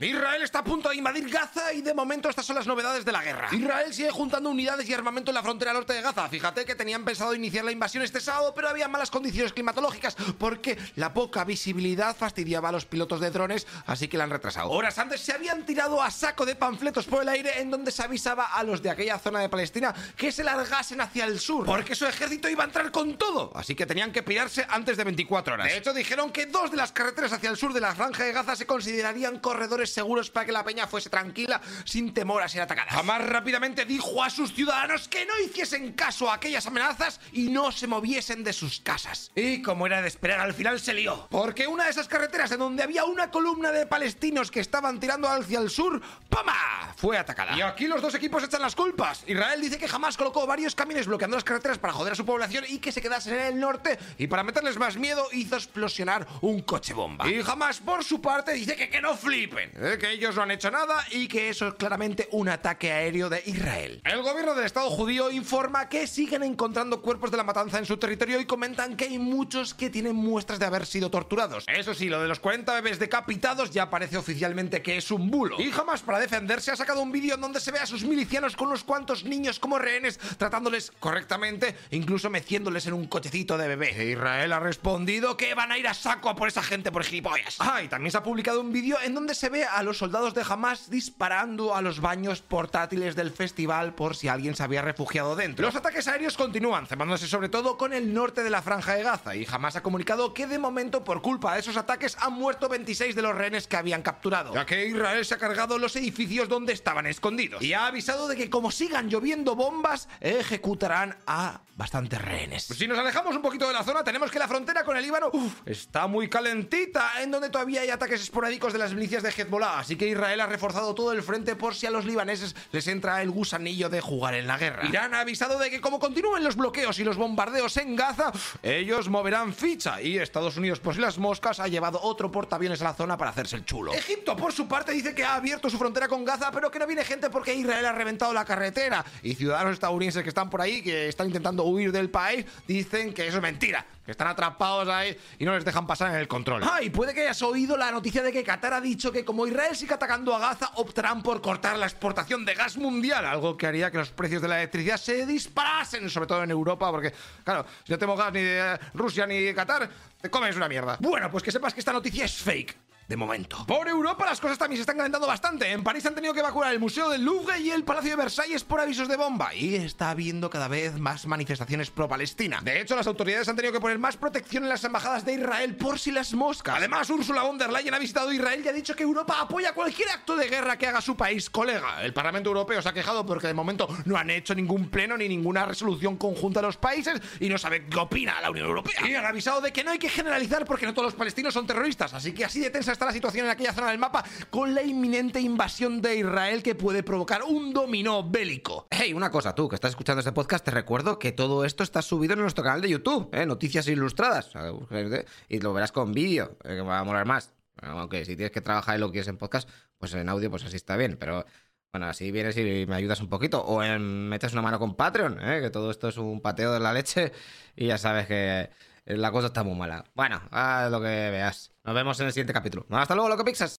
Israel está a punto de invadir Gaza y de momento estas son las novedades de la guerra. Israel sigue juntando unidades y armamento en la frontera norte de Gaza. Fíjate que tenían pensado iniciar la invasión este sábado, pero había malas condiciones climatológicas porque la poca visibilidad fastidiaba a los pilotos de drones, así que la han retrasado. Horas antes se habían tirado a saco de panfletos por el aire en donde se avisaba a los de aquella zona de Palestina que se largasen hacia el sur, porque su ejército iba a entrar con todo, así que tenían que pillarse antes de 24 horas. De hecho, dijeron que dos de las carreteras hacia el sur de la franja de Gaza se considerarían corredores seguros para que la peña fuese tranquila sin temor a ser atacada. Jamás rápidamente dijo a sus ciudadanos que no hiciesen caso a aquellas amenazas y no se moviesen de sus casas. Y como era de esperar, al final se lió. Porque una de esas carreteras en donde había una columna de palestinos que estaban tirando hacia el sur, ¡pama! fue atacada. Y aquí los dos equipos echan las culpas. Israel dice que jamás colocó varios camiones bloqueando las carreteras para joder a su población y que se quedasen en el norte y para meterles más miedo hizo explosionar un coche bomba. Y jamás por su parte dice que, que no flipen, ¿eh? que ellos no han hecho nada y que eso es claramente un ataque aéreo de Israel. El gobierno del Estado judío informa que siguen encontrando cuerpos de la matanza en su territorio y comentan que hay muchos que tienen muestras de haber sido torturados. Eso sí, lo de los 40 bebés decapitados ya parece oficialmente que es un bulo. Y jamás para defenderse ha sacado un vídeo en donde se ve a sus milicianos con unos cuantos niños como rehenes, tratándoles correctamente, incluso meciéndoles en un cochecito de bebé. Israel ha respondido que van a ir a saco a por esa gente por gilipollas. Ah, y también se ha publicado un vídeo en donde se ve a los soldados de Hamas disparando a los baños portátiles del festival por si alguien se había refugiado dentro. Los ataques aéreos continúan, cemándose sobre todo con el norte de la franja de Gaza y Hamas ha comunicado que de momento por culpa de esos ataques han muerto 26 de los rehenes que habían capturado, ya que Israel se ha cargado los edificios donde estaban escondidos y ha avisado de que como sigan lloviendo bombas ejecutarán a bastantes rehenes. Si nos alejamos un poquito de la zona tenemos que la frontera con el Líbano uf, está muy calentita, en donde todavía hay ataques esporádicos de las milicias de Hezbollah, así que Israel ha reforzado todo el frente por si a los libaneses les entra el gusanillo de jugar en la guerra. Irán ha avisado de que como continúen los bloqueos y los bombardeos en Gaza, ellos moverán ficha y Estados Unidos, por si las moscas, ha llevado otro portaaviones a la zona para hacerse el chulo. Egipto, por su parte, dice que ha abierto su frontera con Gaza, pero que no viene gente porque Israel ha reventado la carretera y ciudadanos estadounidenses que están por ahí, que están intentando huir del país, dicen que eso es mentira que están atrapados ahí y no les dejan pasar en el control. Ah, y puede que hayas oído la noticia de que Qatar ha dicho que como Israel sigue atacando a Gaza, optarán por cortar la exportación de gas mundial, algo que haría que los precios de la electricidad se disparasen, sobre todo en Europa, porque, claro, si no tenemos gas ni de Rusia ni de Qatar, te comes una mierda. Bueno, pues que sepas que esta noticia es fake de momento. Por Europa las cosas también se están calentando bastante. En París han tenido que evacuar el Museo del Louvre y el Palacio de Versalles por avisos de bomba. Y está habiendo cada vez más manifestaciones pro-Palestina. De hecho, las autoridades han tenido que poner más protección en las embajadas de Israel por si las moscas. Además, Ursula von der Leyen ha visitado Israel y ha dicho que Europa apoya cualquier acto de guerra que haga su país, colega. El Parlamento Europeo se ha quejado porque de momento no han hecho ningún pleno ni ninguna resolución conjunta de los países y no sabe qué opina la Unión Europea. Y han avisado de que no hay que generalizar porque no todos los palestinos son terroristas. Así que así de tensa está la situación en aquella zona del mapa con la inminente invasión de Israel que puede provocar un dominó bélico. Hey, una cosa, tú que estás escuchando este podcast, te recuerdo que todo esto está subido en nuestro canal de YouTube, ¿eh? Noticias Ilustradas. Y lo verás con vídeo, eh, que va a molar más. Aunque si tienes que trabajar y lo quieres en podcast, pues en audio, pues así está bien. Pero bueno, así vienes y me ayudas un poquito. O en, metes una mano con Patreon, ¿eh? que todo esto es un pateo de la leche. Y ya sabes que la cosa está muy mala. Bueno, haz lo que veas. Nos vemos en el siguiente capítulo. Hasta luego, loco Pixas.